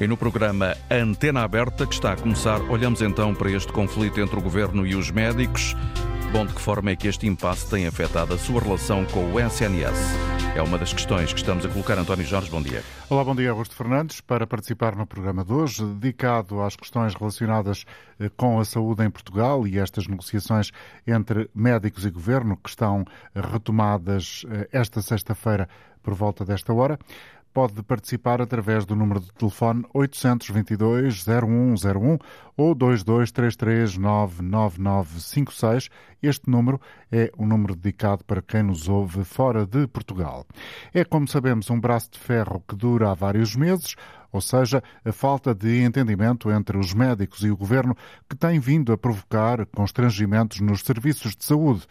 E no programa Antena Aberta, que está a começar, olhamos então para este conflito entre o governo e os médicos. Bom, de que forma é que este impasse tem afetado a sua relação com o SNS? É uma das questões que estamos a colocar. António Jorge, bom dia. Olá, bom dia, Augusto Fernandes. Para participar no programa de hoje, dedicado às questões relacionadas eh, com a saúde em Portugal e estas negociações entre médicos e governo que estão retomadas eh, esta sexta-feira por volta desta hora pode participar através do número de telefone 822-0101 ou 2233-99956. Este número é um número dedicado para quem nos ouve fora de Portugal. É, como sabemos, um braço de ferro que dura há vários meses, ou seja, a falta de entendimento entre os médicos e o governo que tem vindo a provocar constrangimentos nos serviços de saúde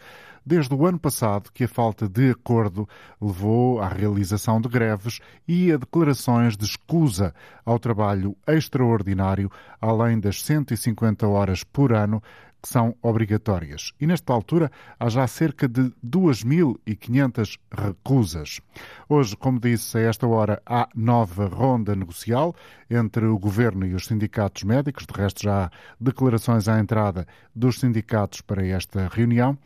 desde o ano passado que a falta de acordo levou à realização de greves e a declarações de escusa ao trabalho extraordinário, além das 150 horas por ano que são obrigatórias. E nesta altura há já cerca de 2.500 recusas. Hoje, como disse, a esta hora há nova ronda negocial entre o governo e os sindicatos médicos. De resto, já há declarações à entrada dos sindicatos para esta reunião.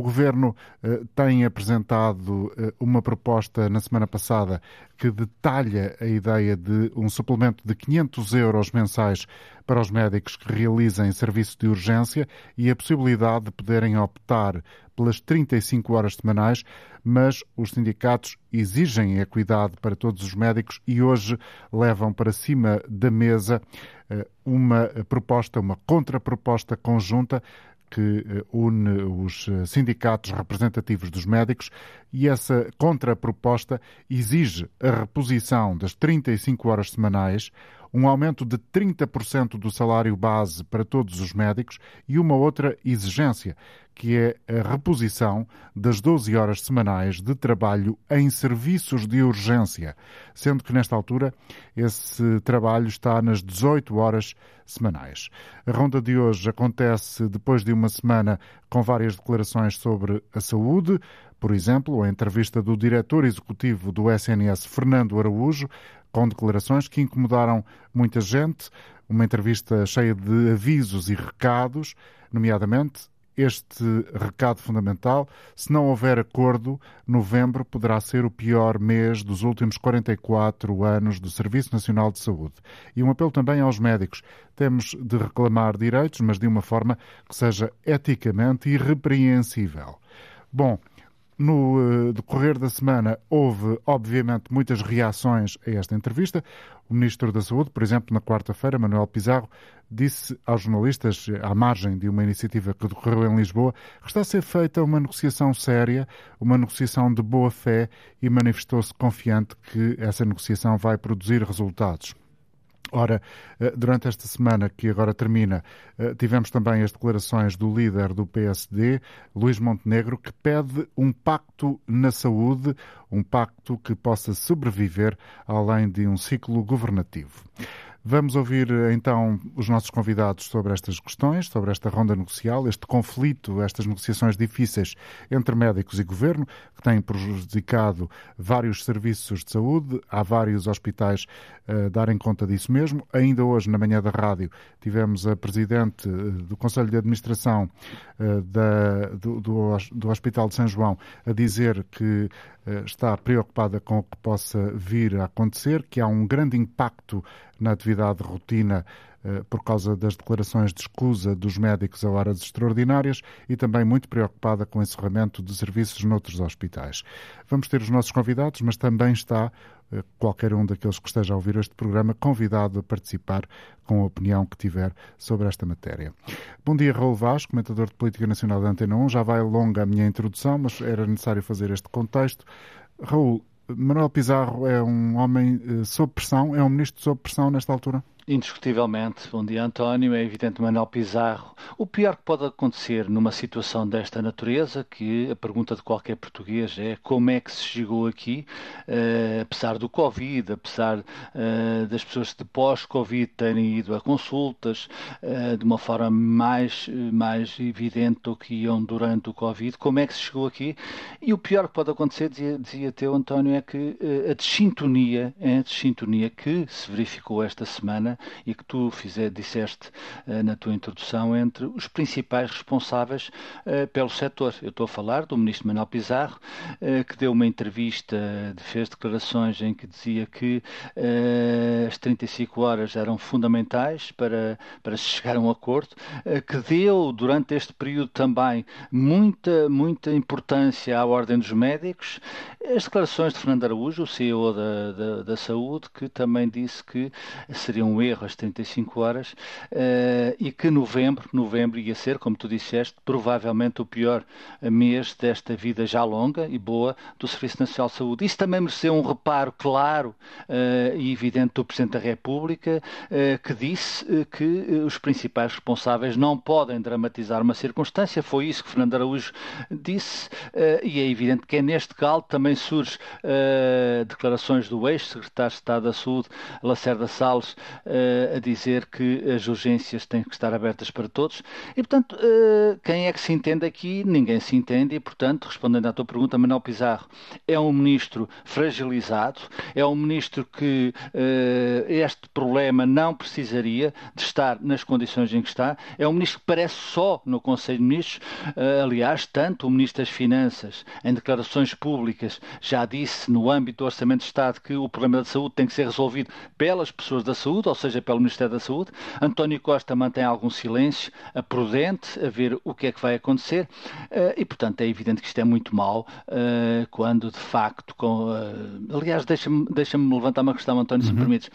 O Governo eh, tem apresentado eh, uma proposta na semana passada que detalha a ideia de um suplemento de 500 euros mensais para os médicos que realizem serviço de urgência e a possibilidade de poderem optar pelas 35 horas semanais, mas os sindicatos exigem equidade para todos os médicos e hoje levam para cima da mesa eh, uma proposta, uma contraproposta conjunta que eh, une os eh, sindicatos representativos dos médicos e essa contraproposta exige a reposição das 35 horas semanais, um aumento de 30% do salário base para todos os médicos e uma outra exigência, que é a reposição das 12 horas semanais de trabalho em serviços de urgência, sendo que nesta altura esse trabalho está nas 18 horas semanais. A ronda de hoje acontece depois de uma semana com várias declarações sobre a saúde, por exemplo, a entrevista do diretor executivo do SNS, Fernando Araújo, com declarações que incomodaram muita gente, uma entrevista cheia de avisos e recados, nomeadamente este recado fundamental. Se não houver acordo, novembro poderá ser o pior mês dos últimos 44 anos do Serviço Nacional de Saúde. E um apelo também aos médicos. Temos de reclamar direitos, mas de uma forma que seja eticamente irrepreensível. Bom, no uh, decorrer da semana houve, obviamente, muitas reações a esta entrevista. O Ministro da Saúde, por exemplo, na quarta-feira, Manuel Pizarro, disse aos jornalistas, à margem de uma iniciativa que decorreu em Lisboa, que está a ser feita uma negociação séria, uma negociação de boa fé e manifestou-se confiante que essa negociação vai produzir resultados. Ora, eh, durante esta semana que agora termina, eh, tivemos também as declarações do líder do PSD, Luís Montenegro, que pede um pacto na saúde, um pacto que possa sobreviver além de um ciclo governativo. Vamos ouvir então os nossos convidados sobre estas questões, sobre esta ronda negocial, este conflito, estas negociações difíceis entre médicos e governo, que têm prejudicado vários serviços de saúde. Há vários hospitais a darem conta disso mesmo. Ainda hoje, na manhã da rádio, tivemos a presidente eh, do Conselho de Administração eh, da, do, do, do Hospital de São João a dizer que eh, está preocupada com o que possa vir a acontecer, que há um grande impacto na atividade de rotina eh, por causa das declarações de escusa dos médicos a horas extraordinárias e também muito preocupada com o encerramento de serviços noutros hospitais. Vamos ter os nossos convidados, mas também está eh, qualquer um daqueles que esteja a ouvir este programa convidado a participar com a opinião que tiver sobre esta matéria. Bom dia, Raul Vaz, comentador de Política Nacional da Antena 1. Já vai longa a minha introdução, mas era necessário fazer este contexto. Raul, Manuel Pizarro é um homem eh, sob pressão, é um ministro sob pressão nesta altura? Indiscutivelmente. Bom dia, António. É evidente, Manuel Pizarro. O pior que pode acontecer numa situação desta natureza, que a pergunta de qualquer português é como é que se chegou aqui, uh, apesar do Covid, apesar uh, das pessoas de pós-Covid terem ido a consultas uh, de uma forma mais, mais evidente do que iam durante o Covid, como é que se chegou aqui? E o pior que pode acontecer, dizia, dizia teu António, é que a desintonia, é a desintonia que se verificou esta semana e que tu fizer, disseste uh, na tua introdução entre os principais responsáveis uh, pelo setor. Eu estou a falar do ministro Manuel Pizarro, uh, que deu uma entrevista, fez declarações em que dizia que as 35 horas eram fundamentais para, para se chegar a um acordo, que deu durante este período também muita, muita importância à Ordem dos Médicos. As declarações de Fernando Araújo, o CEO da, da, da Saúde, que também disse que seria um erro as 35 horas uh, e que novembro, novembro ia ser, como tu disseste, provavelmente o pior mês desta vida já longa e boa do Serviço Nacional de Saúde. Isso também mereceu um reparo claro uh, e evidente do Presidente da República, uh, que disse que os principais responsáveis não podem dramatizar uma circunstância. Foi isso que Fernando Araújo disse e é evidente que é neste caldo também surge declarações do ex-secretário de Estado da Saúde, Lacerda Salles, a dizer que as urgências têm que estar abertas para todos. E, portanto, uh, quem é que se entende aqui? Ninguém se entende e, portanto, respondendo à tua pergunta, Manuel Pizarro é um ministro fragilizado, é um ministro que uh, este problema não precisaria de estar nas condições em que está, é um ministro que parece só no Conselho de Ministros, aliás, tanto o Ministro das Finanças, em declarações públicas, já disse no âmbito do Orçamento de Estado que o problema da saúde tem que ser resolvido pelas pessoas da saúde, ou seja, pelo Ministério da Saúde. António Costa mantém algum silêncio, prudente, a ver o que é que vai acontecer, uh, e portanto é evidente que isto é muito mau uh, quando de facto, com, uh, aliás, deixa-me deixa levantar uma questão, António, se me uhum. permites.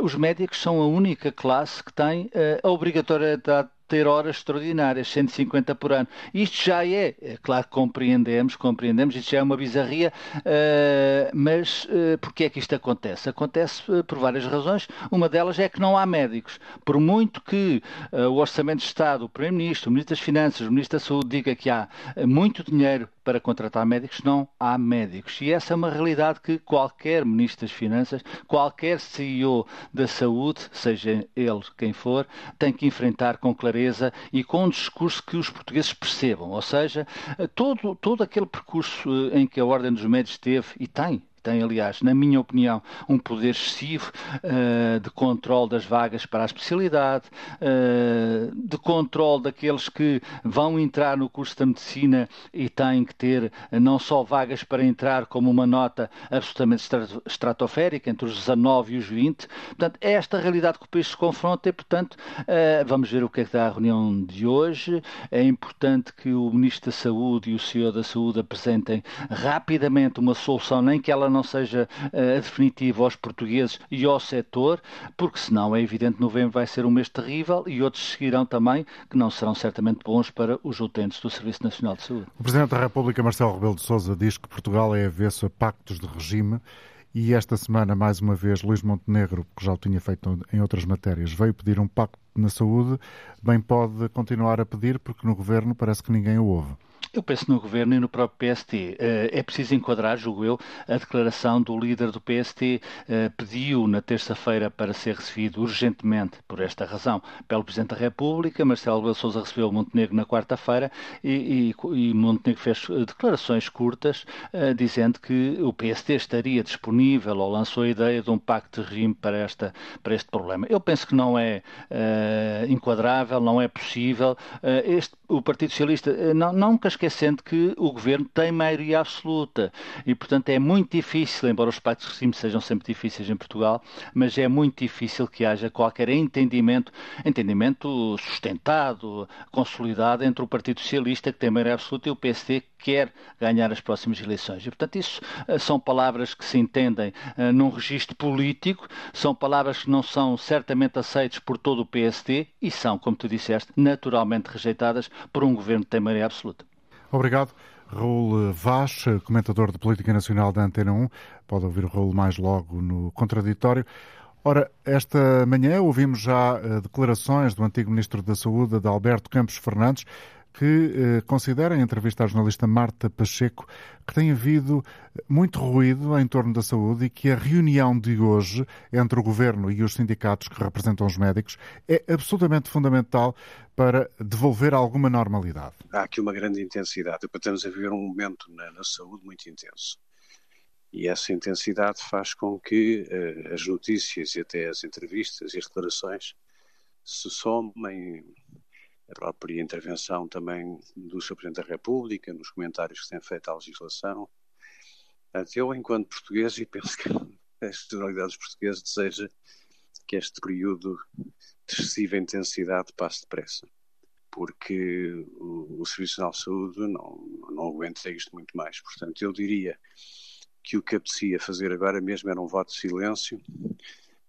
os médicos são a única classe que tem a obrigatoriedade ter horas extraordinárias, 150 por ano. Isto já é, é claro que compreendemos, compreendemos, isto já é uma bizarria, uh, mas uh, porquê é que isto acontece? Acontece uh, por várias razões. Uma delas é que não há médicos. Por muito que uh, o Orçamento de Estado, o Primeiro-Ministro, o Ministro das Finanças, o Ministro da Saúde diga que há muito dinheiro para contratar médicos, não há médicos. E essa é uma realidade que qualquer Ministro das Finanças, qualquer CEO da Saúde, seja ele quem for, tem que enfrentar com clareza e com um discurso que os portugueses percebam. Ou seja, todo, todo aquele percurso eh, em que a Ordem dos Médicos teve e tem tem, aliás, na minha opinião, um poder excessivo uh, de controle das vagas para a especialidade, uh, de controle daqueles que vão entrar no curso da medicina e têm que ter uh, não só vagas para entrar, como uma nota absolutamente estratosférica, entre os 19 e os 20. Portanto, é esta realidade que o país se confronta e, portanto, vamos ver o que é que dá a reunião de hoje. É importante que o Ministro da Saúde e o Senhor da Saúde apresentem rapidamente uma solução, nem que ela não seja uh, definitiva aos portugueses e ao setor, porque senão é evidente que novembro vai ser um mês terrível e outros seguirão também, que não serão certamente bons para os utentes do Serviço Nacional de Saúde. O Presidente da República, Marcelo Rebelo de Sousa, diz que Portugal é avesso a pactos de regime e esta semana, mais uma vez, Luís Montenegro, que já o tinha feito em outras matérias, veio pedir um pacto na saúde, bem pode continuar a pedir, porque no governo parece que ninguém o ouve. Eu penso no Governo e no próprio PST. Eh, é preciso enquadrar, julgo eu, a declaração do líder do PST. Eh, pediu na terça-feira para ser recebido urgentemente, por esta razão, pelo Presidente da República. Marcelo Rebelo Sousa recebeu Montenegro na quarta-feira e, e, e, Montenegro fez eh, declarações curtas dizendo que o PST estaria disponível ou lançou a ideia de um pacto de regime para, esta, para este problema. Eu penso que não é uh, enquadrável, não é possível. Uh, este, o Partido Socialista, uh, não, nunca esquece esquecendo que o governo tem maioria absoluta e, portanto, é muito difícil, embora os pactos de regime sejam sempre difíceis em Portugal, mas é muito difícil que haja qualquer entendimento, entendimento sustentado, consolidado entre o Partido Socialista, que tem maioria absoluta, e o PSD, que quer ganhar as próximas eleições. E, portanto, isso são palavras que se entendem uh, num registro político, são palavras que não são certamente aceitas por todo o PSD e são, como tu disseste, naturalmente rejeitadas por um governo que tem absoluta. Obrigado. Raul Vaz, comentador de Política Nacional da Antena 1. Pode ouvir o Raul mais logo no Contraditório. Ora, esta manhã ouvimos já uh, declarações do antigo Ministro da Saúde, de Alberto Campos Fernandes, que eh, considera, em entrevista à jornalista Marta Pacheco, que tem havido muito ruído em torno da saúde e que a reunião de hoje entre o governo e os sindicatos que representam os médicos é absolutamente fundamental para devolver alguma normalidade. Há aqui uma grande intensidade. Estamos a viver um momento na, na saúde muito intenso. E essa intensidade faz com que eh, as notícias e até as entrevistas e as declarações se somem a própria intervenção também do Sr. Presidente da República, nos comentários que tem feito à legislação. Eu, enquanto português, e penso que a generalidade dos portugueses deseja que este período de excessiva intensidade passe depressa, porque o, o Serviço Nacional de Saúde não, não aguenta isto muito mais. Portanto, eu diria que o que apetecia fazer agora mesmo era um voto de silêncio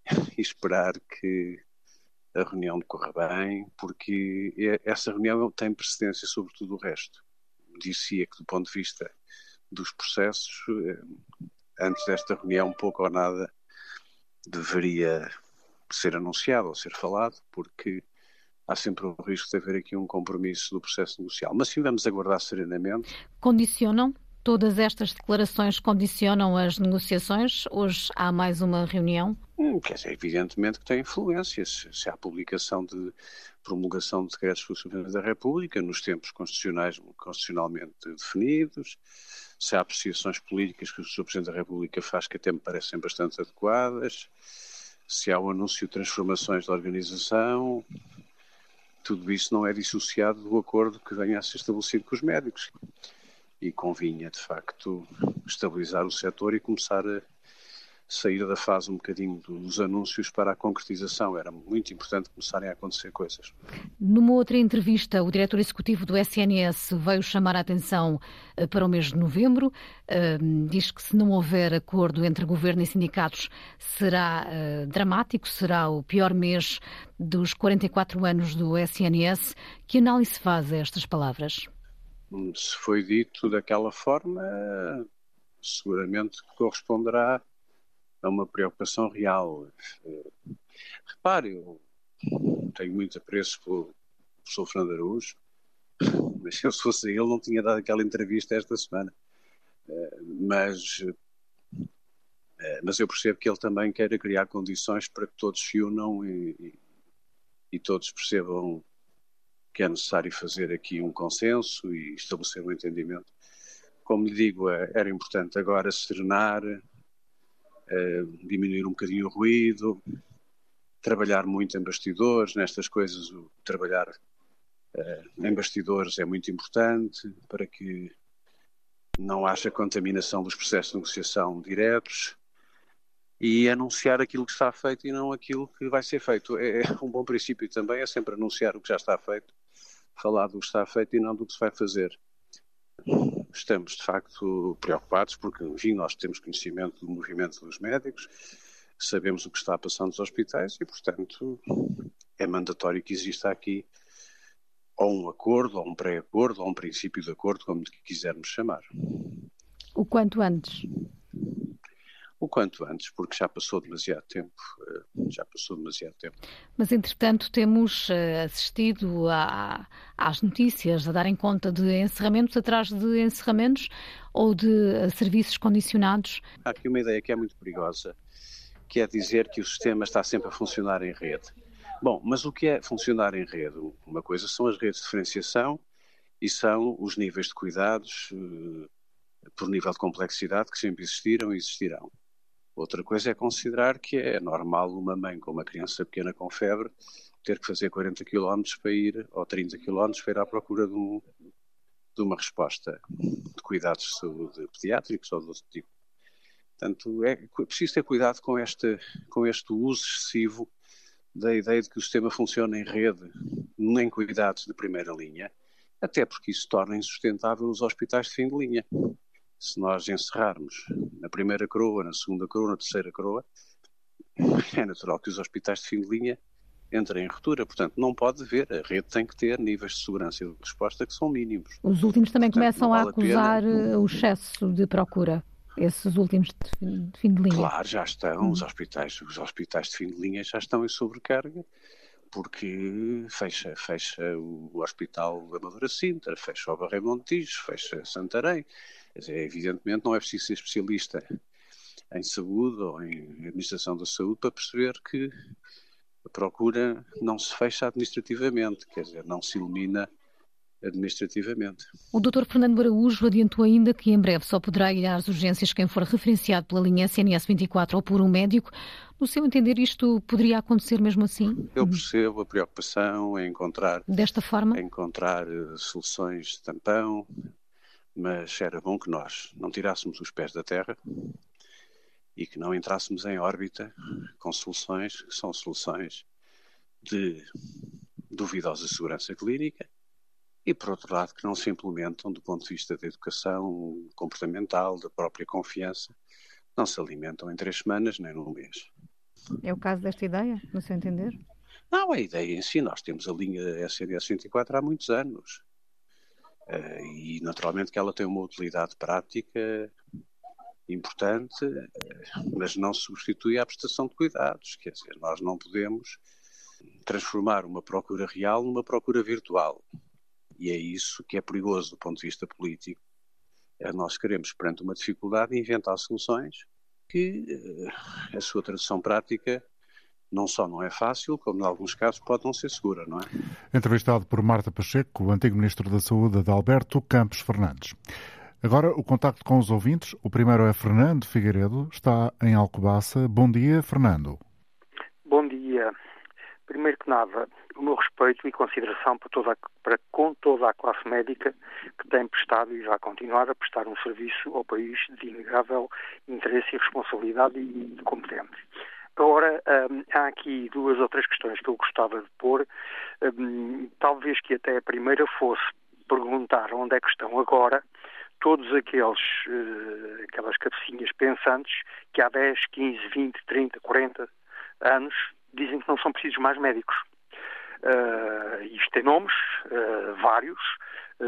e esperar que a reunião decorra bem, porque essa reunião tem precedência sobre tudo o resto. Dizia que, do ponto de vista dos processos, eh, antes desta reunião, pouco ou nada deveria ser anunciado ou ser falado, porque há sempre o risco de haver aqui um compromisso do processo negocial. Mas sim, vamos aguardar serenamente. Condicionam Todas estas declarações condicionam as negociações? Hoje há mais uma reunião? Hum, quer dizer, evidentemente que tem influências. Se há publicação de promulgação de decretos Presidente da República nos tempos constitucionais, constitucionalmente definidos, se há apreciações políticas que o Sr. Presidente da República faz que até me parecem bastante adequadas, se há o anúncio de transformações da organização, tudo isso não é dissociado do acordo que venha a ser estabelecido com os médicos e convinha, de facto, estabilizar o setor e começar a sair da fase um bocadinho dos anúncios para a concretização. Era muito importante começarem a acontecer coisas. Numa outra entrevista, o diretor executivo do SNS veio chamar a atenção eh, para o mês de novembro. Uh, diz que se não houver acordo entre governo e sindicatos será uh, dramático, será o pior mês dos 44 anos do SNS. Que análise faz a estas palavras? Se foi dito daquela forma, seguramente corresponderá a uma preocupação real. Repare, eu tenho muito apreço pelo professor Fernando Araújo, mas se eu fosse ele não tinha dado aquela entrevista esta semana. Mas, mas eu percebo que ele também queira criar condições para que todos se unam e, e todos percebam que é necessário fazer aqui um consenso e estabelecer um entendimento. Como lhe digo, é, era importante agora serenar, eh, diminuir um bocadinho o ruído, trabalhar muito em bastidores, nestas coisas, o trabalhar eh, em bastidores é muito importante para que não haja contaminação dos processos de negociação diretos e anunciar aquilo que está feito e não aquilo que vai ser feito. É, é um bom princípio também, é sempre anunciar o que já está feito falar do que está feito e não do que se vai fazer. Estamos, de facto, preocupados porque, enfim, nós temos conhecimento do movimento dos médicos, sabemos o que está a passar nos hospitais e, portanto, é mandatório que exista aqui ou um acordo, ou um pré-acordo, ou um princípio de acordo, como quisermos chamar. O quanto antes? O quanto antes, porque já passou demasiado tempo, eh, já passou demasiado tempo. Mas, entretanto, temos eh, assistido a, às notícias a darem conta de encerramentos atrás de encerramentos ou de eh, serviços condicionados. Há aqui uma ideia que é muito perigosa, que é dizer que o sistema está sempre a funcionar em rede. Bom, mas o que é funcionar em rede? Uma coisa são as redes de diferenciação e são os níveis de cuidados por nível de complexidade que sempre existiram e existirão. Outra coisa é considerar que é normal uma mãe com uma criança pequena com febre ter que fazer 40 km para ir, ou 30 km para ir à procura de, um, de uma resposta de cuidados de saúde pediátricos ou de outro tipo. Portanto, é preciso ter cuidado com este, com este uso excessivo da ideia de que o sistema funciona em rede, nem cuidados de primeira linha, até porque isso torna insustentável os hospitais de fim de linha se nós encerrarmos na primeira coroa, na segunda coroa, na terceira coroa, é natural que os hospitais de fim de linha entrem em ruptura. Portanto, não pode haver. A rede tem que ter níveis de segurança e de resposta que são mínimos. Os últimos também Portanto, começam vale a acusar a eh, o excesso de procura. esses últimos de fim de linha? Claro, já estão. Hum. Os, hospitais, os hospitais de fim de linha já estão em sobrecarga porque fecha, fecha o Hospital da Amadora Sintra, fecha o Barreiro Montijo, fecha Santarém. Evidentemente não é preciso ser especialista em saúde ou em administração da saúde para perceber que a procura não se fecha administrativamente, quer dizer, não se elimina administrativamente. O Dr. Fernando Araújo adiantou ainda que em breve só poderá ir às urgências quem for referenciado pela linha SNS 24 ou por um médico. No seu entender, isto poderia acontecer mesmo assim? Eu percebo a preocupação em encontrar desta forma, encontrar eh, soluções de tampão, mas era bom que nós não tirássemos os pés da terra e que não entrássemos em órbita com soluções que são soluções de duvidosa segurança clínica e, por outro lado, que não se implementam do ponto de vista da educação comportamental, da própria confiança, não se alimentam em três semanas nem num mês. É o caso desta ideia, no seu entender? Não, a ideia em si, nós temos a linha SNS 24 há muitos anos. Uh, e naturalmente que ela tem uma utilidade prática importante, uh, mas não substitui a prestação de cuidados. Quer dizer, nós não podemos transformar uma procura real numa procura virtual. E é isso que é perigoso do ponto de vista político. É nós queremos, perante uma dificuldade, inventar soluções que a sua tradução prática não só não é fácil, como em alguns casos pode não ser segura, não é? Entrevistado por Marta Pacheco, o antigo Ministro da Saúde, Adalberto Campos Fernandes. Agora o contacto com os ouvintes. O primeiro é Fernando Figueiredo, está em Alcobaça. Bom dia, Fernando. Bom dia. Primeiro que nada, o meu respeito e consideração para, toda para com toda a classe médica que tem prestado e vai continuar a prestar um serviço ao país de inegável interesse e responsabilidade e competente. Agora, um, há aqui duas ou três questões que eu gostava de pôr. Um, talvez que até a primeira fosse perguntar onde é que estão agora todos aqueles, uh, aquelas cabecinhas pensantes que há 10, 15, 20, 30, 40 anos dizem que não são precisos mais médicos. Uh, isto tem nomes, uh, vários,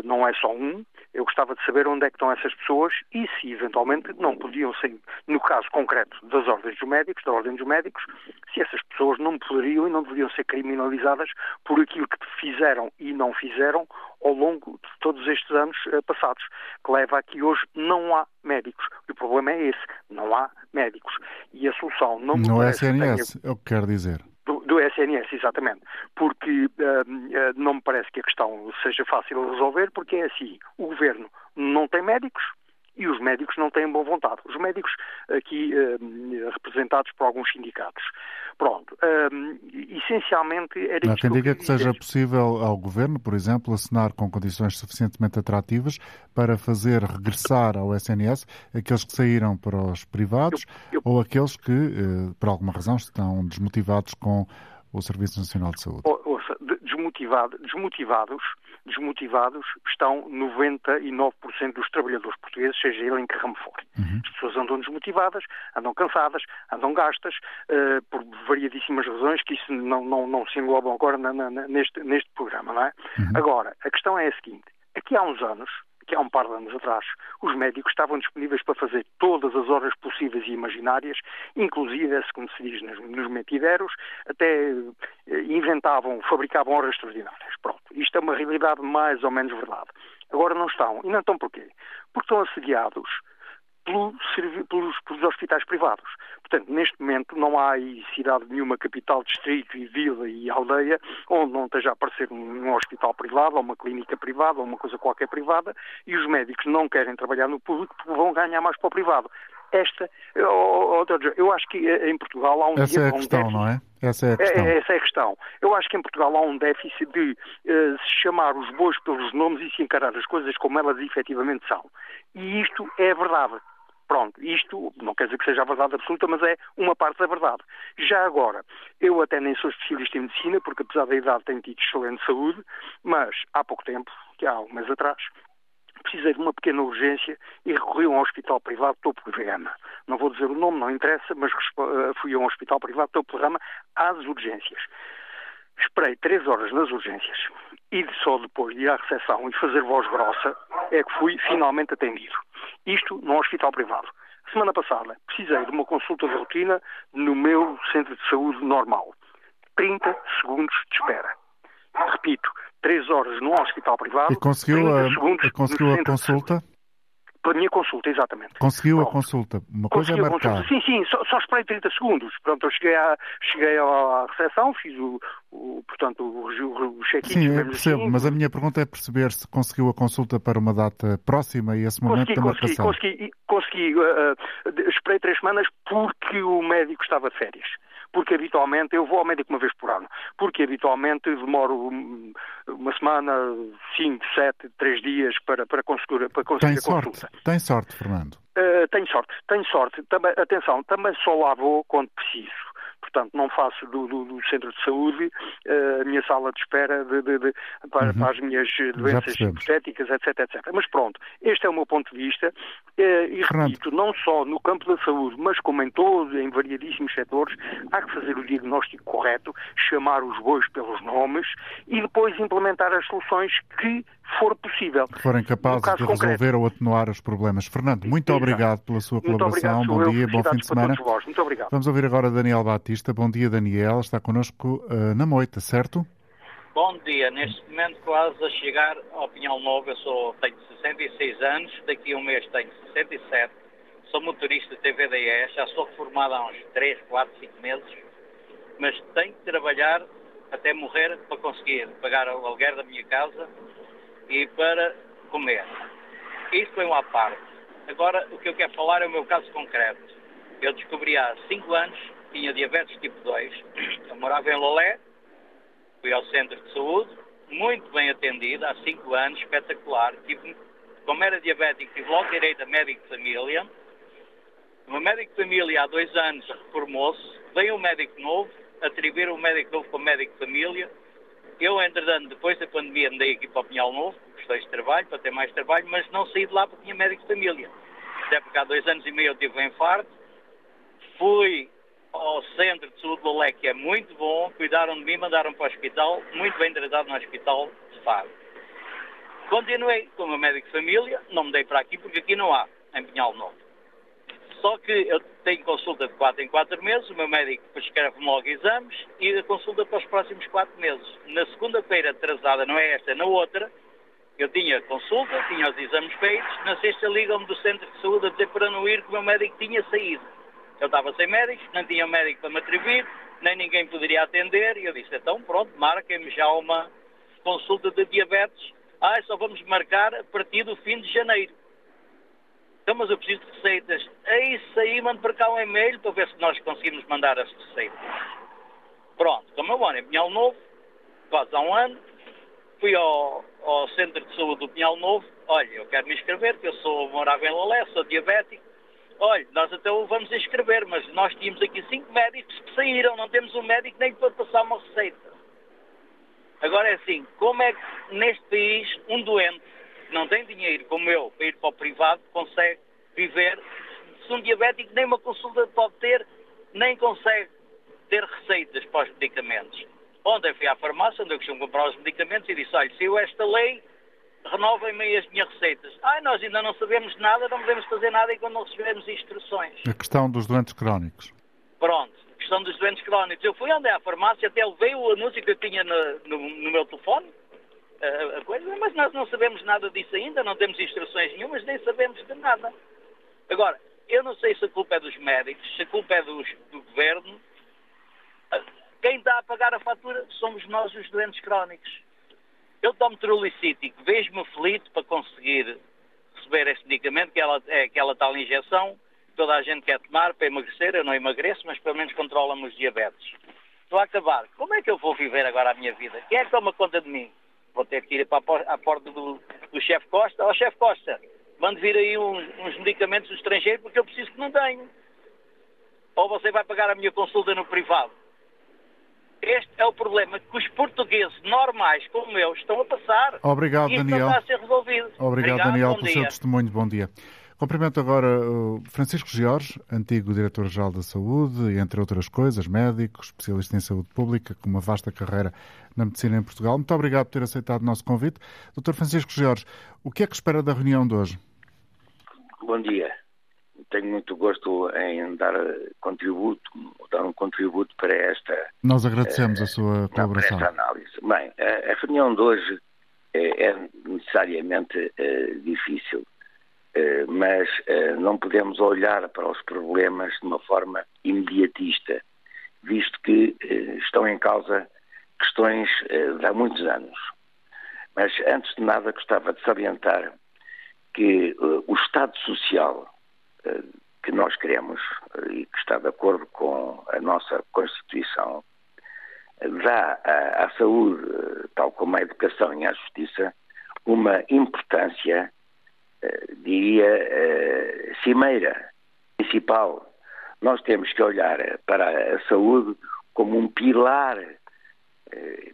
não é só um. Eu gostava de saber onde é que estão essas pessoas e se eventualmente não podiam ser, no caso concreto das ordens dos médicos, da ordem dos médicos, se essas pessoas não poderiam e não deveriam ser criminalizadas por aquilo que fizeram e não fizeram ao longo de todos estes anos passados, que leva a que hoje não há médicos. E o problema é esse, não há médicos. E a solução não No SNS, é o que quer dizer. Do, do, SNS, exatamente. Porque uh, não me parece que a questão seja fácil de resolver, porque é assim: o governo não tem médicos, e os médicos não têm boa vontade. Os médicos aqui uh, representados por alguns sindicatos. Pronto. Uh, essencialmente era Há quem diga que, seja possível ao Governo, por exemplo, assinar com condições suficientemente atrativas para fazer regressar ao SNS aqueles que saíram para os privados eu, eu... ou aqueles que, uh, por alguma razão, estão desmotivados com o Serviço Nacional de Saúde. Ouça, desmotivado, desmotivados desmotivados estão 99% dos trabalhadores portugueses, seja ele em que ramo for. Uhum. As pessoas andam desmotivadas, andam cansadas, andam gastas, uh, por variadíssimas razões que isso não, não, não se englobam agora na, na, neste, neste programa, não é? Uhum. Agora, a questão é a seguinte, aqui há uns anos, que há um par de anos atrás, os médicos estavam disponíveis para fazer todas as horas possíveis e imaginárias, inclusive, como se diz nos, nos metideros, até eh, inventavam, fabricavam horas extraordinárias. Pronto, isto é uma realidade mais ou menos verdade. Agora não estão. E não estão porquê? Porque estão assediados pelos, pelos, hospitais privados. Portanto, neste momento não há cidade nenhuma, capital, distrito e vila e aldeia, onde não esteja a aparecer um, um hospital privado ou uma clínica privada ou uma coisa qualquer privada e os médicos não querem trabalhar no público porque vão ganhar mais para o privado. Esta, oh, oh, eu acho que eh, em Portugal há um, Essa é a um questão, déficit. não é? Essa é a questão. É, essa é a questão. Eu acho que em Portugal há um déficit de uh, se chamar os bois pelos nomes e se encarar as coisas como elas efetivamente são. E isto é verdade. Pronto, isto não quer dizer que seja a verdade absoluta, mas é uma parte da verdade. Já agora, eu até nem sou especialista em medicina, porque apesar da idade tenho tido excelente saúde, mas há pouco tempo, que há um mês atrás, precisei de uma pequena urgência e recorri a um hospital privado topo de gama. Não vou dizer o nome, não interessa, mas eh, fui a um hospital privado topo de gama às urgências. Esperei três horas nas urgências e só depois de ir à recepção e fazer voz grossa é que fui finalmente atendido. Isto num hospital privado. Semana passada precisei de uma consulta de rotina no meu centro de saúde normal. 30 segundos de espera. Repito, 3 horas no hospital privado. E conseguiu a, conseguiu a consulta? Pela minha consulta, exatamente. Conseguiu Pronto. a consulta. Uma coisa é marcar. Sim, sim, só, só, esperei 30 segundos. Pronto, eu cheguei à, cheguei à recepção, fiz o, o portanto, o, o, o check-in. Sim, eu percebo, assim. mas a minha pergunta é perceber se conseguiu a consulta para uma data próxima e esse momento consegui, da marcação. Consegui, consegui, consegui uh, uh, esperei três semanas porque o médico estava de férias porque habitualmente eu vou ao médico uma vez por ano, porque habitualmente demoro uma semana, cinco, sete, três dias para, para conseguir, para conseguir tem a sorte, consulta. Tem sorte, Fernando? Uh, tenho sorte, tenho sorte. Também, atenção, também só lá vou quando preciso portanto não faço do, do, do centro de saúde uh, a minha sala de espera de, de, de, para, uhum. para, as minhas doenças hipotéticas, etc, etc. Mas pronto, este é o meu ponto de vista uh, e repito, não só no campo da saúde, mas como em todos, em variadíssimos setores, há que fazer o diagnóstico correto, chamar os bois pelos nomes e depois implementar as soluções que for possível. Que forem capazes de resolver concreto. ou atenuar os problemas. Fernando, muito Exato. obrigado pela sua colaboração. Bom dia, bom fim de semana. Muito obrigado. Vamos ouvir agora Daniel Batista. Bom dia, Daniel. Está connosco uh, na moita, certo? Bom dia. Neste momento quase a chegar ao Pinhal Novo. Eu sou, tenho 66 anos. Daqui a um mês tenho 67. Sou motorista de TVDE. Já sou reformado há uns 3, 4, 5 meses. Mas tenho que trabalhar até morrer para conseguir pagar o aluguer da minha casa e para comer. Isso foi uma parte. Agora, o que eu quero falar é o meu caso concreto. Eu descobri há 5 anos, tinha diabetes tipo 2, eu morava em Lolé, fui ao centro de saúde, muito bem atendido, há 5 anos, espetacular. Tive, como era diabético, tive logo direito a médico de família. Meu médico de família há dois anos reformou-se, veio um médico novo, atribuíram o médico novo como médico de família, eu, entretanto, depois da pandemia, andei aqui para o Pinhal Novo, gostei de trabalho, para ter mais trabalho, mas não saí de lá porque tinha médico de família. Até porque há dois anos e meio eu tive um infarto. Fui ao centro de saúde do Lolé, que é muito bom, cuidaram de mim, mandaram para o hospital, muito bem tratado no hospital de Faro. Continuei com o meu médico de família, não me dei para aqui porque aqui não há, em Pinhal Novo. Só que eu tenho consulta de 4 em 4 meses, o meu médico prescreve-me logo exames e a consulta para os próximos 4 meses. Na segunda-feira atrasada, não é esta, na outra, eu tinha consulta, tinha os exames feitos, na sexta ligam-me do centro de saúde a dizer para não ir que o meu médico tinha saído. Eu estava sem médico, não tinha médico para me atribuir, nem ninguém poderia atender, e eu disse, então pronto, marquem-me já uma consulta de diabetes. Ah, só vamos marcar a partir do fim de janeiro. Então, mas eu preciso de receitas. É isso aí, mando para cá um e-mail para ver se nós conseguimos mandar as receitas. Pronto, como eu ano em Pinhal Novo, quase há um ano, fui ao, ao Centro de Saúde do Pinhal Novo. Olha, eu quero me inscrever, que eu sou, morava em Lolé, sou diabético. Olha, nós até o vamos inscrever, mas nós tínhamos aqui cinco médicos que saíram, não temos um médico nem para passar uma receita. Agora é assim, como é que neste país um doente que não tem dinheiro, como eu, para ir para o privado, consegue viver. Se um diabético nem uma consulta pode ter, nem consegue ter receitas para os medicamentos. Ontem fui à farmácia, onde eu costumo comprar os medicamentos, e disse, olha, se eu esta lei, renovem-me as minhas receitas. Ah, nós ainda não sabemos nada, não podemos fazer nada enquanto não recebermos instruções. A questão dos doentes crónicos. Pronto, a questão dos doentes crónicos. Eu fui andei à farmácia, até levei o anúncio que eu tinha no, no, no meu telefone, a, coisa, mas nós não sabemos nada disso ainda, não temos instruções nenhumas, nem sabemos de nada. Agora, eu não sei se a culpa é dos médicos, se a culpa é dos, do governo. Quem está a pagar a fatura somos nós, os doentes crónicos. Eu tomo Trulicítico, vejo-me aflito para conseguir receber este medicamento, que ela, é aquela tal injeção toda a gente quer tomar para emagrecer. Eu não emagreço, mas pelo menos controla-me os diabetes. Estou a acabar. Como é que eu vou viver agora a minha vida? Quem é que toma conta de mim? vou ter que ir para a porta do, do chefe Costa. Ó, oh, chefe Costa, mande vir aí uns, uns medicamentos do estrangeiro porque eu preciso que não tenho. Ou você vai pagar a minha consulta no privado. Este é o problema que os portugueses normais, como eu, estão a passar. Obrigado, e Daniel. Não está a ser resolvido. Obrigado, Obrigado Daniel, pelo dia. seu testemunho. Bom dia. Cumprimento agora o Francisco Jorge, antigo Diretor-Geral da Saúde, e entre outras coisas, médico, especialista em saúde pública, com uma vasta carreira na medicina em Portugal. Muito obrigado por ter aceitado o nosso convite. Dr. Francisco Jorge, o que é que espera da reunião de hoje? Bom dia. Tenho muito gosto em dar contributo, dar um contributo para esta. Nós agradecemos uh, a sua colaboração. Para esta análise. Bem, a, a, reunião de hoje é, é necessariamente uh, difícil, uh, mas não podemos olhar para os problemas de uma forma imediatista, visto que estão em causa questões de há muitos anos. Mas antes de nada gostava de salientar que o Estado Social que nós queremos uh, e que está de acordo com a nossa Constituição dá à, à saúde, tal como à educação e à justiça, uma importância, diria, cimeira, principal. Nós temos que olhar para a saúde como um pilar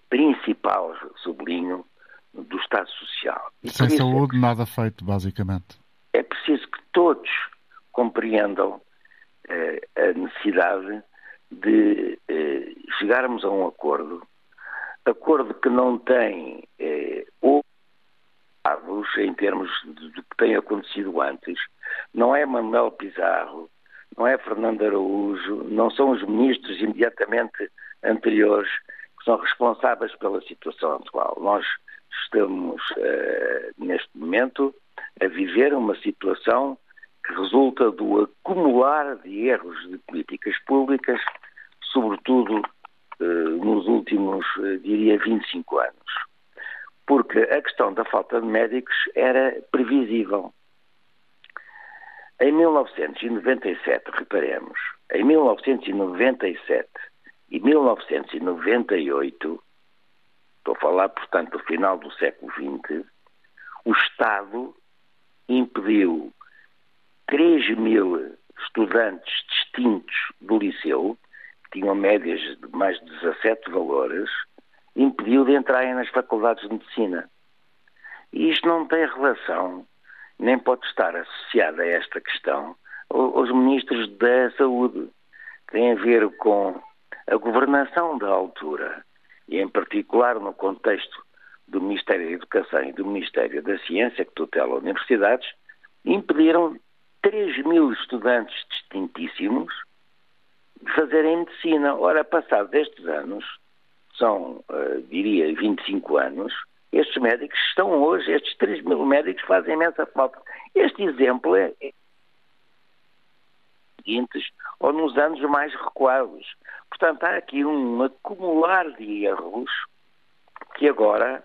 principal, sublinho, do Estado Social. E Sem saúde, é nada feito, basicamente. É preciso que todos compreendam eh, a necessidade de eh, chegarmos a um acordo, acordo que não tem eh, em termos do que tem acontecido antes. Não é Manuel Pizarro, não é Fernando Araújo, não são os ministros imediatamente anteriores que são responsáveis pela situação atual. Nós estamos uh, neste momento a viver uma situação que resulta do acumular de erros de políticas públicas, sobretudo uh, nos últimos, uh, diria, 25 anos. Porque a questão da falta de médicos era previsível. Em 1997, reparemos, em 1997 e 1998, estou a falar, portanto, do final do século XX, o Estado impediu 3 mil estudantes distintos do liceu, que tinham médias de mais de 17 valores, impediu de entrarem nas faculdades de medicina. E isto não tem relação, nem pode estar associado a esta questão, aos ministros da saúde. Tem a ver com a governação da altura e em particular no contexto do Ministério da Educação e do Ministério da Ciência, que tutela universidades, impediram 3 mil estudantes distintíssimos de fazerem medicina. Ora, passados estes anos, são, uh, diria, 25 anos, estes médicos estão hoje, estes 3 mil médicos fazem imensa falta. Este exemplo é, é seguintes ou nos anos mais recuados. Portanto, há aqui um acumular de erros que agora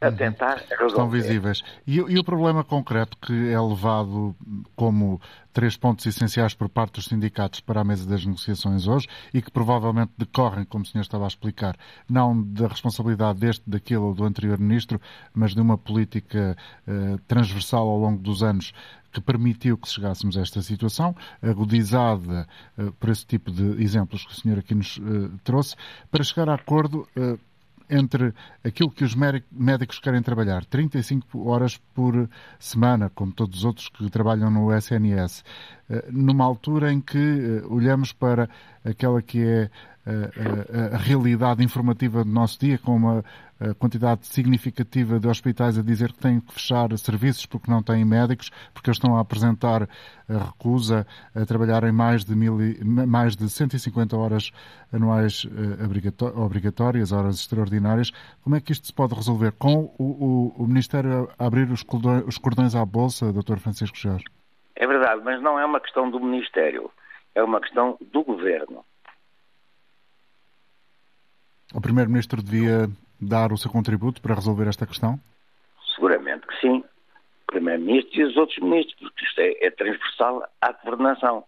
a uhum. tentar resolver. Estão visíveis. E, e, o problema concreto que é levado como três pontos essenciais por parte dos sindicatos para a mesa das negociações hoje e que provavelmente decorrem, como o senhor estava a explicar, não da responsabilidade deste, daquele ou do anterior ministro, mas de uma política uh, transversal ao longo dos anos que permitiu que chegássemos a esta situação, agudizada uh, por esse tipo de exemplos que o senhor aqui nos uh, trouxe, para chegar a acordo entre aquilo que os médicos querem trabalhar, 35 horas por semana, como todos os outros que trabalham no SNS, eh, numa altura em que eh, olhamos para aquela que é a, a, a realidade informativa do nosso dia, com uma quantidade significativa de hospitais a dizer que têm que fechar serviços porque não têm médicos, porque eles estão a apresentar a recusa a trabalhar em mais de, mil, mais de 150 horas anuais obrigatórias, horas extraordinárias. Como é que isto se pode resolver? Com o, o, o Ministério a abrir os cordões, os cordões à Bolsa, Dr. Francisco Jorge? É verdade, mas não é uma questão do Ministério, é uma questão do Governo. O Primeiro-Ministro devia dar o seu contributo para resolver esta questão? Seguramente que sim. O Primeiro-Ministro e os outros ministros, porque isto é, é transversal à governação.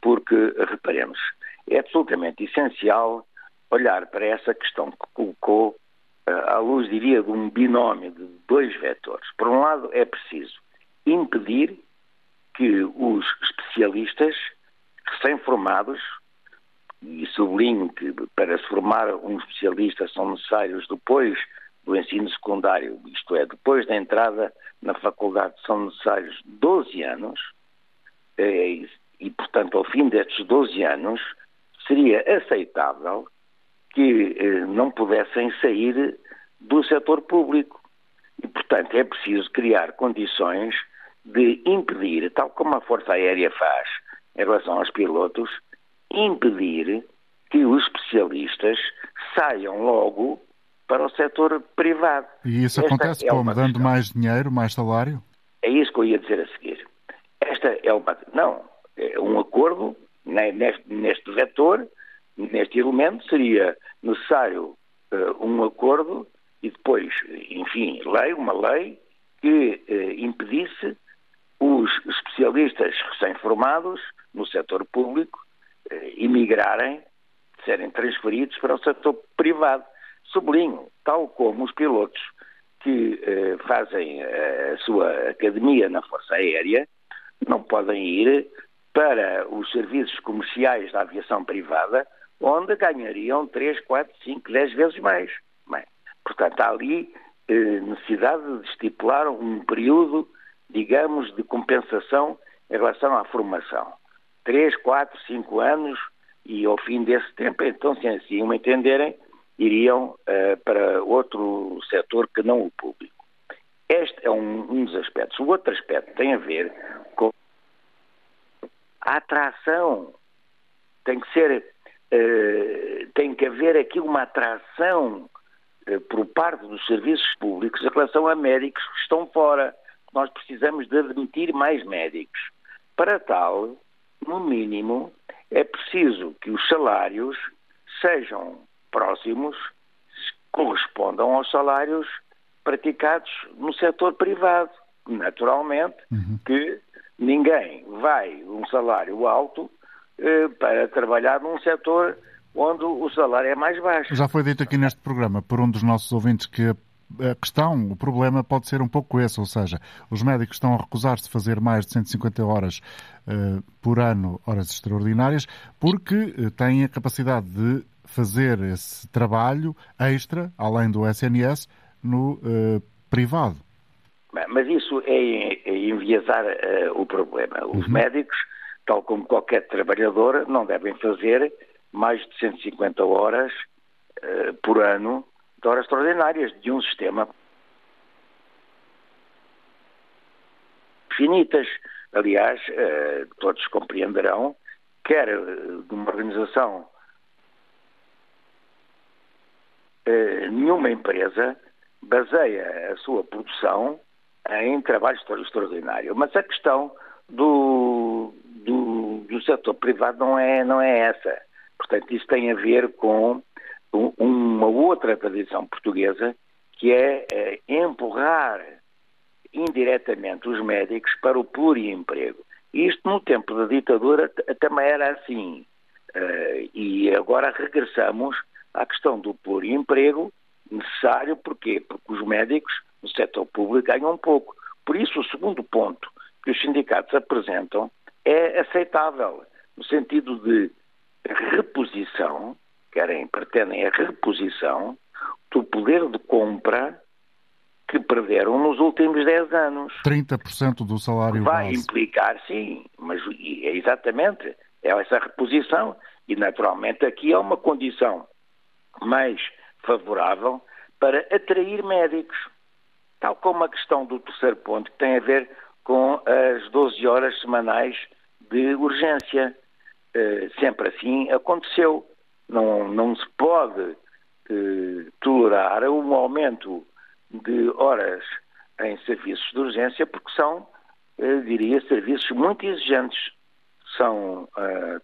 Porque, reparemos, é absolutamente essencial olhar para essa questão que colocou eh, à luz, diria, de um binómio de dois vetores. Por um lado, é preciso impedir que os especialistas recém-formados, e sublinho que para se formar um especialista são necessários depois do ensino secundário, isto é, depois da entrada na faculdade, são necessários 12 anos, eh, e, portanto, ao fim destes 12 anos, seria aceitável que eh, não pudessem sair do setor público. E, portanto, é preciso criar condições de impedir, tal como a Força Aérea faz em relação aos pilotos, impedir que os especialistas saiam logo para o setor privado. E isso Esta acontece é como? Dando mais dinheiro, mais salário? É isso que eu ia dizer a seguir. Esta é uma. Não, é um acordo neste, neste vetor, neste elemento, seria necessário uh, um acordo e depois, enfim, lei, uma lei que uh, impedisse os especialistas recém-formados no setor público emigrarem, serem transferidos para o setor privado. Sublinho, tal como os pilotos que fazem a sua academia na Força Aérea não podem ir para os serviços comerciais da aviação privada, onde ganhariam 3, 4, 5, 10 vezes mais. Bem, portanto, há ali eh, necessidade de estipular um período, digamos, de compensação em relação à formação. 3, 4, 5 anos e ao fim desse tempo, então, se assim o entenderem, iriam uh, para outro setor que não o público. Este é um, um dos aspectos. O outro aspecto tem a ver com a atração. Tem que ser, uh, tem que haver aqui uma atração uh, por parte dos serviços públicos em relação a médicos que estão fora. Nós precisamos de admitir mais médicos. Para tal, no mínimo, é preciso que os salários sejam próximos, correspondam aos salários praticados no setor privado. Naturalmente uhum. que ninguém vai um salário alto eh, para trabalhar num setor onde o salário é mais baixo. Já foi dito aqui neste programa por um dos nossos ouvintes que a questão, o problema pode ser um pouco esse, ou seja, os médicos estão a recusar-se a fazer mais de 150 horas uh, por ano, horas extraordinárias, porque uh, têm a capacidade de fazer esse trabalho extra, além do SNS, no uh, privado. Mas isso é, é enviesar uh, o problema. Os uhum. médicos, tal como qualquer trabalhador, não devem fazer mais de 150 horas por ano de horas extraordinárias de um sistema finitas. Aliás, todos compreenderão, quer de uma organização, nenhuma empresa baseia a sua produção em trabalho extraordinário. Mas a questão do, do, do setor privado não é, não é essa. Portanto, isso tem a ver com uma outra tradição portuguesa que é, é empurrar indiretamente os médicos para o pluriemprego. Isto no tempo da ditadura também era assim. Uh, e agora regressamos à questão do pluriemprego, necessário, porquê? Porque os médicos no setor público ganham pouco. Por isso, o segundo ponto que os sindicatos apresentam é aceitável, no sentido de reposição, querem, pretendem a reposição do poder de compra que perderam nos últimos 10 anos. 30% do salário Vai base. implicar, sim, mas é exatamente é essa reposição e naturalmente aqui é uma condição mais favorável para atrair médicos. Tal como a questão do terceiro ponto, que tem a ver com as 12 horas semanais de urgência. Uh, sempre assim aconteceu. Não, não se pode uh, tolerar um aumento de horas em serviços de urgência, porque são, uh, diria, serviços muito exigentes. São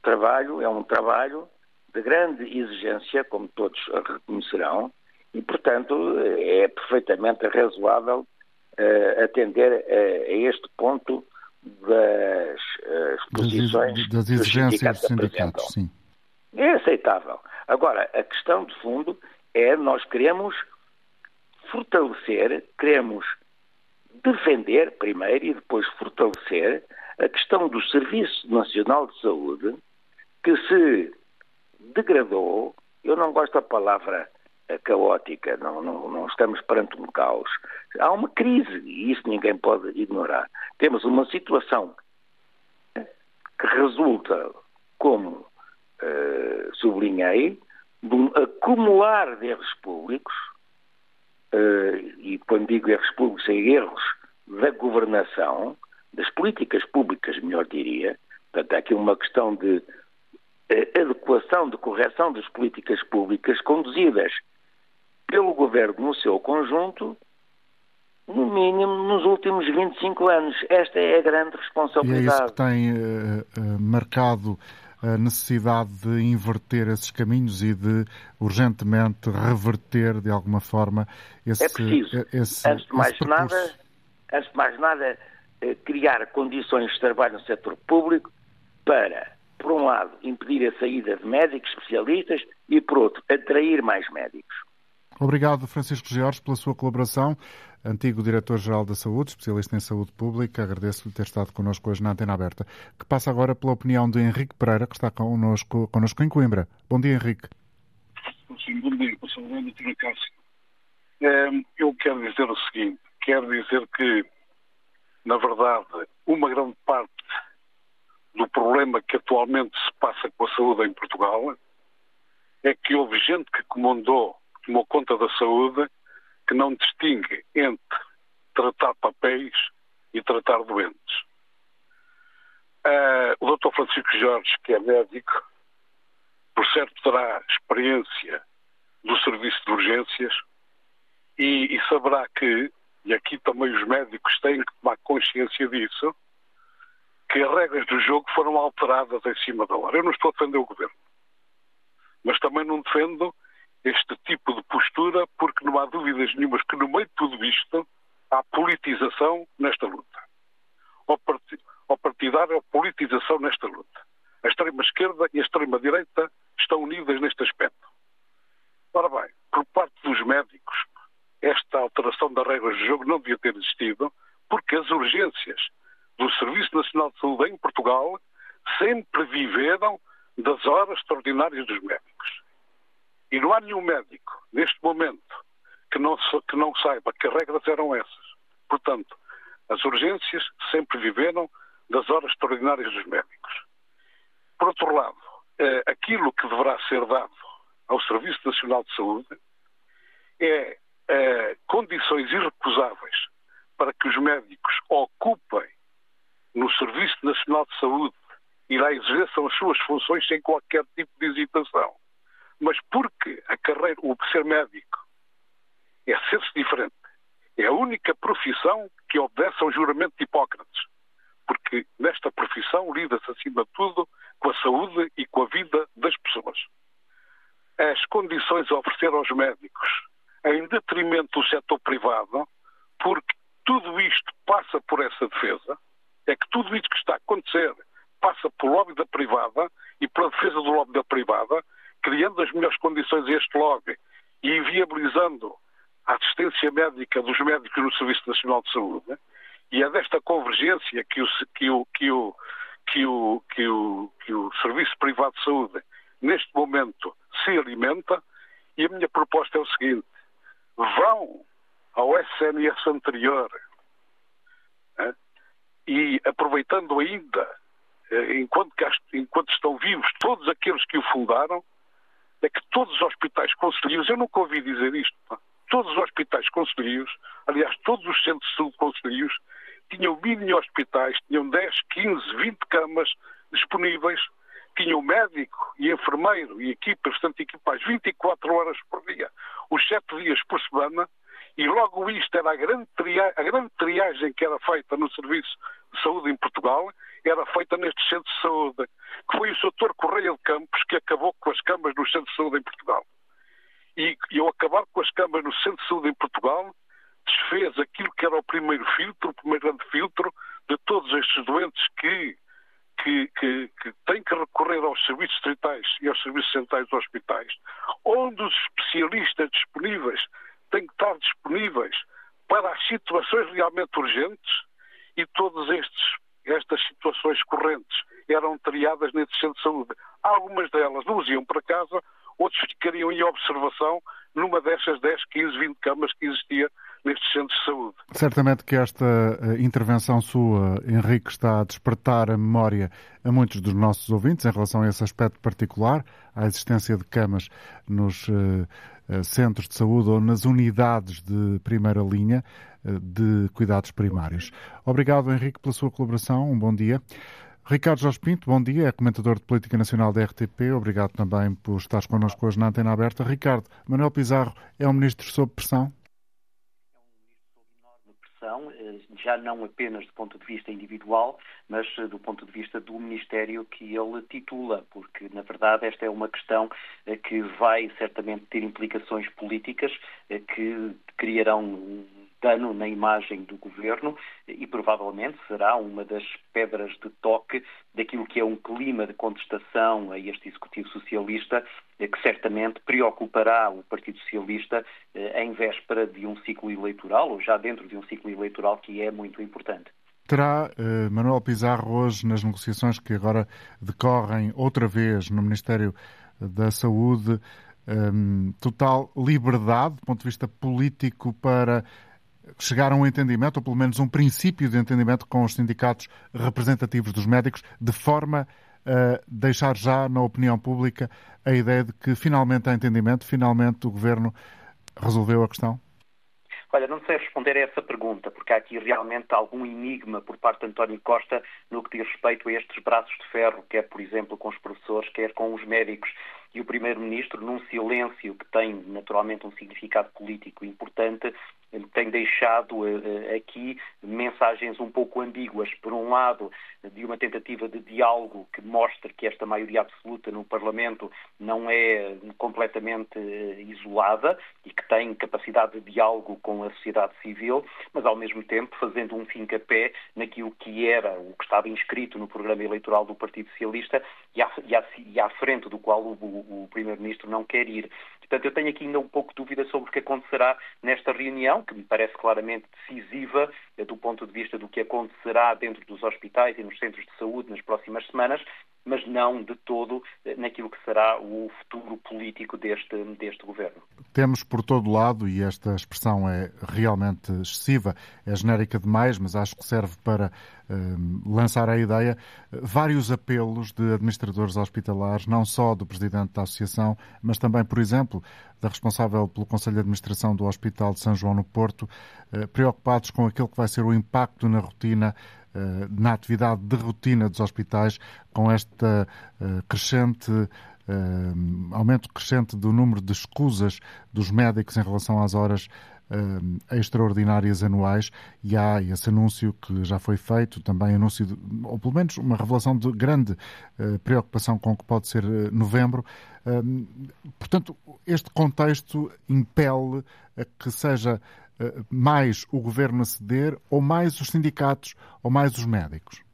trabalho, é um trabalho de grande exigência, como todos reconhecerão, e, portanto, é perfeitamente razoável uh, atender a, a, este ponto das uh, exposições das, das exigências dos sindicatos, sim. É aceitável. Agora, a questão de fundo é nós queremos fortalecer, queremos defender primeiro e depois fortalecer a questão do Serviço Nacional de Saúde que se degradou, eu não gosto da palavra eh, caótica, não, não, não, estamos perante um caos. Há uma crise e isso ninguém pode ignorar. Temos uma situação que resulta, como uh, sublinhei, de um acumular de erros públicos, uh, e quando digo erros públicos, é erros da governação, das políticas públicas, melhor diria. Portanto, há aqui uma questão de eh, adequação, de correção das políticas públicas conduzidas pelo governo no seu conjunto, no mínimo nos últimos 25 anos. Esta é a grande responsabilidade. E é isso que tem uh, uh, marcado a necessidade de inverter esses caminhos e de urgentemente reverter de alguma forma esse É preciso, esse, antes de mais nada, antes de mais nada, criar condições de trabalho no setor público para, por um lado, impedir a saída de médicos especialistas e, por outro, atrair mais médicos. Obrigado, Francisco Jorge, pela sua colaboração. Antigo Diretor-Geral da Saúde, especialista em saúde pública, agradeço-lhe ter estado connosco hoje na Antena Aberta. Que passa agora pela opinião de Henrique Pereira, que está connosco, connosco em Coimbra. Bom dia, Henrique. Sim, bom dia, Sr. Doutora Cássio. Ehm, eu quero dizer o seguinte: quero dizer que, na verdade, uma grande parte do problema que atualmente se passa com a saúde em Portugal é que houve gente que comandou tomou conta da saúde que não distingue entre tratar papéis e tratar doentes. Uh, o Dr. Francisco Jorge, que é médico, por certo terá experiência do serviço de urgências e, e saberá que, e aqui também os médicos têm que tomar consciência disso, que as regras do jogo foram alteradas em cima da hora. Eu não estou a defender o governo, mas também não defendo este tipo de postura, porque não há dúvidas nenhumas que no meio de tudo isto há politização nesta luta. Ao partidário, há politização nesta luta. A extrema-esquerda e a extrema-direita estão unidas neste aspecto. Ora bem, por parte dos médicos, esta alteração das regras do jogo não devia ter existido, porque as urgências do Serviço Nacional de Saúde em Portugal sempre viveram das horas extraordinárias dos médicos. E não há nenhum médico, neste momento, que não, que não saiba que as regras eram essas. Portanto, as urgências sempre viveram das horas extraordinárias dos médicos. Por outro lado, eh, aquilo que deverá ser dado ao Serviço Nacional de Saúde é eh, condições irrecusáveis para que os médicos ocupem no Serviço Nacional de Saúde e lá exerçam as suas funções sem qualquer tipo de hesitação mas porque a carreira, o ser médico é ser-se diferente. É a única profissão que obedece ao juramento de Hipócrates. Porque nesta profissão lida-se, acima de tudo, com a saúde e com a vida das pessoas. As condições a oferecer aos médicos, em detrimento do setor privado, porque tudo isto passa por essa defesa, é que tudo isto que está a acontecer passa pelo lobby da privada e pela defesa do lobby da privada, criando as melhores condições a este lobby e viabilizando a assistência médica dos médicos no Serviço Nacional de Saúde, e é desta convergência que o, que o, que o, que o, que o, que o Serviço Privado de Saúde, neste momento, se alimenta, e a minha proposta é o seguinte: vão ao SNS anterior né, e aproveitando ainda, eh, enquanto, enquanto estão vivos, todos aqueles que o fundaram, é que todos os hospitais conselheiros, eu nunca ouvi dizer isto, pá, todos os hospitais conselheiros, aliás, todos os centros de saúde conselheiros, tinham mini hospitais, tinham 10, 15, 20 camas disponíveis, tinham médico e enfermeiro e equipas, portanto, equipas 24 horas por dia, os 7 dias por semana, e logo isto era a grande, a grande triagem que era feita no Serviço de Saúde em Portugal, era feita nestes centros de saúde, que foi o Sr. Correia de Campos que acabou com as camas no centro de saúde em Portugal. E, e ao acabar com as camas no centro de saúde em Portugal, desfez aquilo que era o primeiro filtro, o primeiro grande filtro de todos estes doentes que, que, que, que têm que recorrer aos serviços distritais e aos serviços centrais dos hospitais, onde os especialistas disponíveis têm que estar disponíveis para as situações realmente urgentes e todos estes estas situações correntes eram triadas nesse centro de saúde. Algumas delas não iam para casa, outros ficariam em observação numa destas 10, 15, 20 camas que existia nestes centros de saúde. Certamente que esta eh, intervenção sua, Henrique, está a despertar a memória a muitos dos nossos ouvintes em relação a esse aspecto particular, à existência de camas nos uh, centros de saúde ou nas unidades de primeira linha de cuidados primários. Obrigado, Henrique, pela sua colaboração. Um bom dia. Ricardo Jorge Pinto, bom dia, é comentador de Política Nacional da RTP. Obrigado também por estares connosco hoje na Antena Aberta. Ricardo, Manuel Pizarro é um ministro sob pressão? Eh, já não apenas do ponto de vista individual, mas eh, do ponto de vista do Ministério que ele titula, porque, na verdade, esta é uma questão eh, que vai certamente ter implicações políticas que criarão dano na imagem do governo e provavelmente será uma das pedras de toque daquilo que é um clima de contestação a este executivo socialista eh, que certamente preocupará o Partido Socialista eh, em véspera de um ciclo eleitoral ou já dentro de um ciclo eleitoral que é muito importante. Terá uh, Manuel Pizarro hoje, nas negociações que agora decorrem outra vez no Ministério da Saúde, um, total liberdade do ponto de vista político para chegar a um entendimento, ou pelo menos um princípio de entendimento com os sindicatos representativos dos médicos, de forma a deixar já na opinião pública a ideia de que finalmente há entendimento, finalmente o Governo resolveu a questão? Olha, não sei responder a essa pergunta, porque há aqui realmente algum enigma por parte de António Costa no que diz respeito a estes braços de ferro, quer, por exemplo, com os professores, quer com os médicos e o Primeiro-Ministro, num silêncio que tem naturalmente um significado político importante, tem deixado uh, aqui mensagens um pouco ambíguas. Por um lado, de uma tentativa de diálogo que mostra que esta maioria absoluta no Parlamento não é completamente uh, isolada e que tem capacidade de diálogo com a sociedade civil, mas ao mesmo tempo fazendo um fim-capé naquilo que era o que estava inscrito no programa eleitoral do Partido Socialista e à, e à, e à frente do qual o, o Primeiro-Ministro não quer ir. Portanto, eu tenho aqui ainda um pouco de dúvida sobre o que acontecerá nesta reunião, que me parece claramente decisiva eh, do ponto de vista do que acontecerá dentro dos hospitais e nos centros de saúde nas próximas semanas, mas não de todo eh, naquilo que será o futuro político deste, deste governo. Temos por todo lado, e esta expressão é realmente excessiva, é genérica demais, mas acho que serve para eh, lançar a ideia, vários apelos de administradores hospitalares, não só do presidente da Associação, mas também, por exemplo, da responsável pelo Conselho de Administração do Hospital de São João no Porto, eh, preocupados com aquilo que vai ser o impacto na rotina na atividade de rotina dos hospitais com esta eh, crescente Uh, aumento crescente do número de escusas dos médicos em relação às horas extraordinárias anuais e há esse anúncio que já foi feito, também anúncio, de, ou pelo menos uma revelação de grande preocupação com o que pode ser novembro. portanto, este contexto impele a que seja eh, mais o governo a ceder ou mais os sindicatos ou mais os médicos?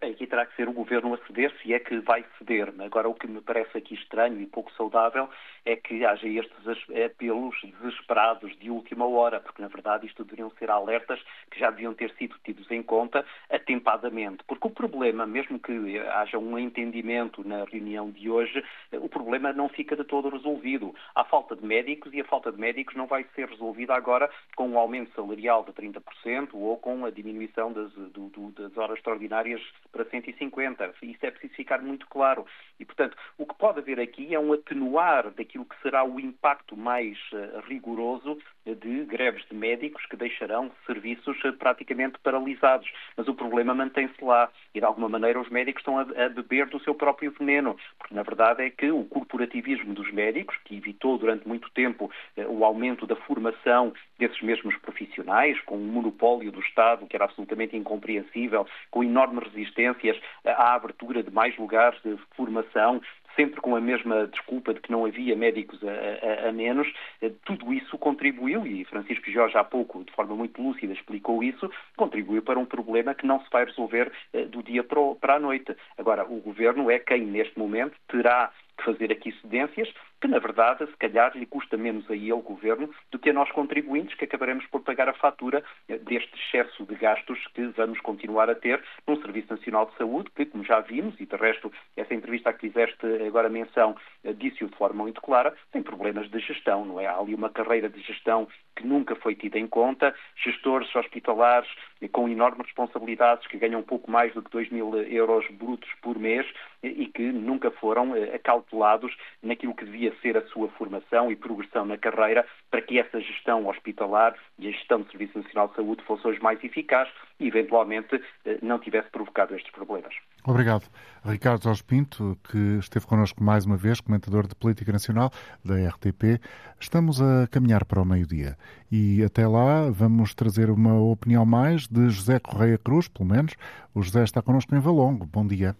Aqui terá que ser o governo a ceder, se é que vai ceder. Agora, o que me parece aqui estranho e pouco saudável é que haja estes apelos desesperados de última hora, porque, na verdade, isto deveriam ser alertas que já deviam ter sido tidos em conta atempadamente. Porque o problema, mesmo que haja um entendimento na reunião de hoje, o problema não fica de todo resolvido. Há falta de médicos e a falta de médicos não vai ser resolvida agora com um aumento salarial de 30% ou com a diminuição das, do, do, das horas extraordinárias para 150. Isso é preciso ficar muito claro. E, portanto, o que pode haver aqui é um atenuar daquilo que será o impacto mais uh, rigoroso de greves de médicos que deixarão serviços uh, praticamente paralisados. Mas o problema mantém-se lá. E, de alguma maneira, os médicos estão a, beber do seu próprio veneno. Porque, na verdade, é que o corporativismo dos médicos, que evitou durante muito tempo uh, o aumento da formação desses mesmos profissionais, com um monopólio do Estado que era absolutamente incompreensível, com enorme resistências à abertura de mais lugares de formação, sempre com a mesma desculpa de que não havia médicos a, a, a, menos, eh, tudo isso contribuiu, e Francisco Jorge há pouco, de forma muito lúcida, explicou isso, contribuiu para um problema que não se vai resolver eh, do dia para a noite. Agora, o Governo é quem, neste momento, terá que fazer aqui cedências que na verdade, se calhar, lhe custa menos a ele, o Governo, do que a nós contribuintes, que acabaremos por pagar a fatura eh, deste excesso de gastos que vamos continuar a ter num Serviço Nacional de Saúde, que, como já vimos, e de resto, essa entrevista a que fizeste agora menção eh, disse-o de forma muito clara, tem problemas de gestão, não é? Há ali uma carreira de gestão que nunca foi tida em conta, gestores hospitalares com enormes responsabilidades que ganham pouco mais do que 2 mil euros brutos por mês e que nunca foram eh, acautelados naquilo que devia ser a sua formação e progressão na carreira para que essa gestão hospitalar e a gestão do Serviço Nacional de Saúde fosse hoje mais eficaz e, eventualmente, eh, não tivesse provocado estes problemas. Obrigado. Ricardo Jorge Pinto, que esteve connosco mais uma vez, comentador de Política Nacional da RTP. Estamos a caminhar para o meio-dia e até lá vamos trazer uma opinião mais de José Correia Cruz, pelo menos. O José está connosco em Valongo. Bom dia.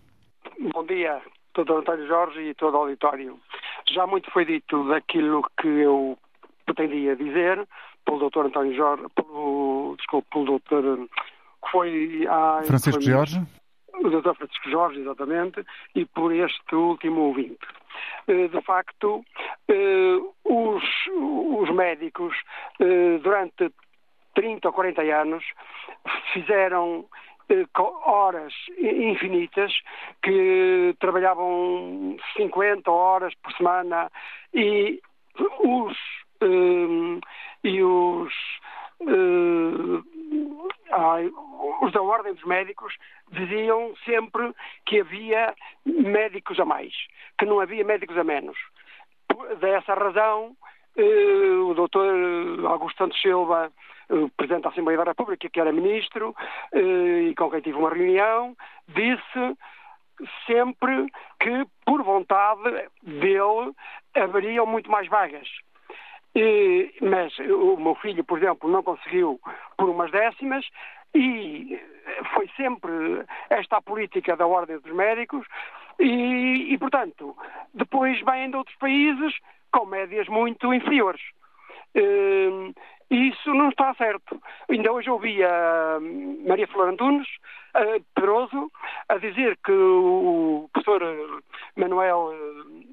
Bom dia, Dr. António Jorge e todo o auditório. Já muito foi dito daquilo que eu pretendia dizer pelo Dr. António Jorge, pelo, desculpe, pelo Dr. que foi a Francisco foi, Jorge? O Dr. Francisco Jorge, exatamente, e por este último ouvinte. Eh, de facto, eh, os, os médicos, eh, durante 30 ou 40 anos, fizeram horas infinitas, que trabalhavam 50 horas por semana e os, um, e os, uh, ai, os da Ordem dos Médicos diziam sempre que havia médicos a mais, que não havia médicos a menos. Por, dessa razão, uh, o doutor Augusto Santos Silva o Presidente da Assembleia da República, que era Ministro, eh, e com quem tive uma reunião, disse sempre que, por vontade dele, haveriam muito mais vagas. E, mas o meu filho, por exemplo, não conseguiu por umas décimas e foi sempre esta a política da Ordem dos Médicos e, e portanto, depois vêm de outros países com médias muito inferiores. Uh, isso não está certo. Ainda hoje ouvi a Maria Flor Antunes, Pedroso, a dizer que o professor Manuel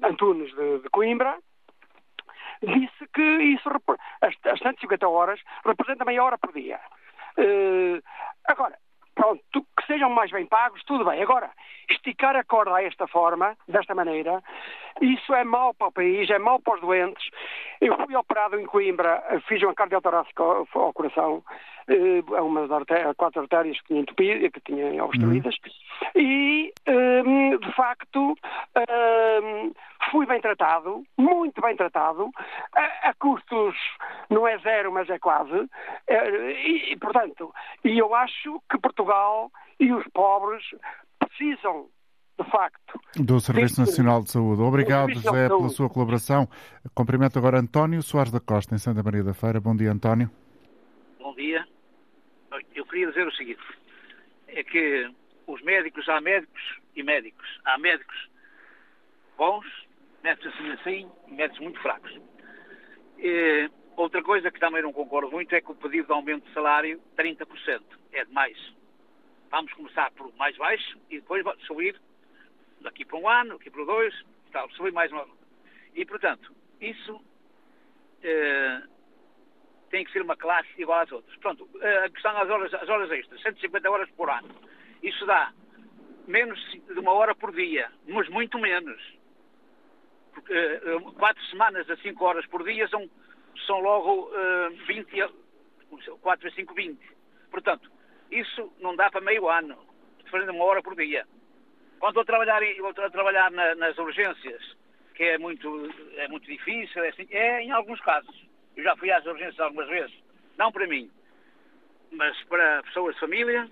Antunes de, de Coimbra disse que isso, as, as 150 horas representa meia hora por dia. Uh, agora, pronto, que sejam mais bem pagos, tudo bem. Agora, esticar a corda desta forma, desta maneira, isso é mau para o país, é mau para os doentes. Eu fui operado em Coimbra, fiz uma cardiotorácica ao, ao coração, uh, uma das artérias, quatro artérias que tinha entupido, que tinha obstruídas, uhum. e, um, de facto, um, fui bem tratado, muito bem tratado, a, a, custos não é zero, mas é quase, eh, e, e, portanto, e eu acho que Portugal e os pobres precisam de facto. Do Serviço Nacional de Saúde. Obrigado, José, pela sua colaboração. Cumprimento agora António Soares da Costa, em Santa Maria da Feira. Bom dia, António. Bom dia. Eu queria dizer o seguinte: é que os médicos, há médicos e médicos. Há médicos bons, médicos assim assim, médicos muito fracos. E, outra coisa que também não concordo muito é que o pedido de aumento de salário, 30%, é demais. Vamos começar por mais baixo e depois subir daqui para um ano, daqui para dois, tal, subir mais uma. E, portanto, isso eh, tem que ser uma classe igual às outras. Pronto, eh, a questão das horas, as horas extras, 150 horas por ano. Isso dá menos de uma hora por dia, mas muito menos. Porque eh, quatro semanas a 5 horas por dia são, são logo uh, 20, 4 a 5, 20. Portanto, isso não dá para meio ano, fazendo uma hora por dia. Quando estou a trabalhar, estou a trabalhar na, nas urgências, que é muito, é muito difícil, é, assim, é em alguns casos. Eu já fui às urgências algumas vezes, não para mim, mas para pessoas de família,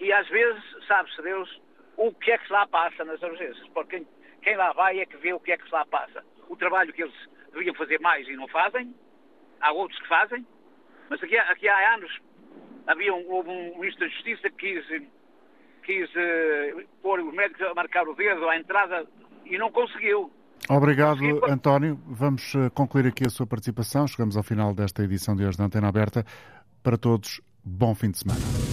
e às vezes sabe-se Deus o que é que lá passa nas urgências, porque quem, lá vai é que vê o que é que se lá passa. O trabalho que eles deviam fazer mais e não fazem, há outros que fazem, mas aqui, aqui há anos havia um, houve um ministro da Justiça que quis, quis uh, pôr os médicos a marcar o dedo à entrada e não conseguiu. Obrigado, António. Vamos eh, concluir aqui a sua participação. Chegamos ao final desta edição de hoje da Antena Aberta. Para todos, bom fim de semana.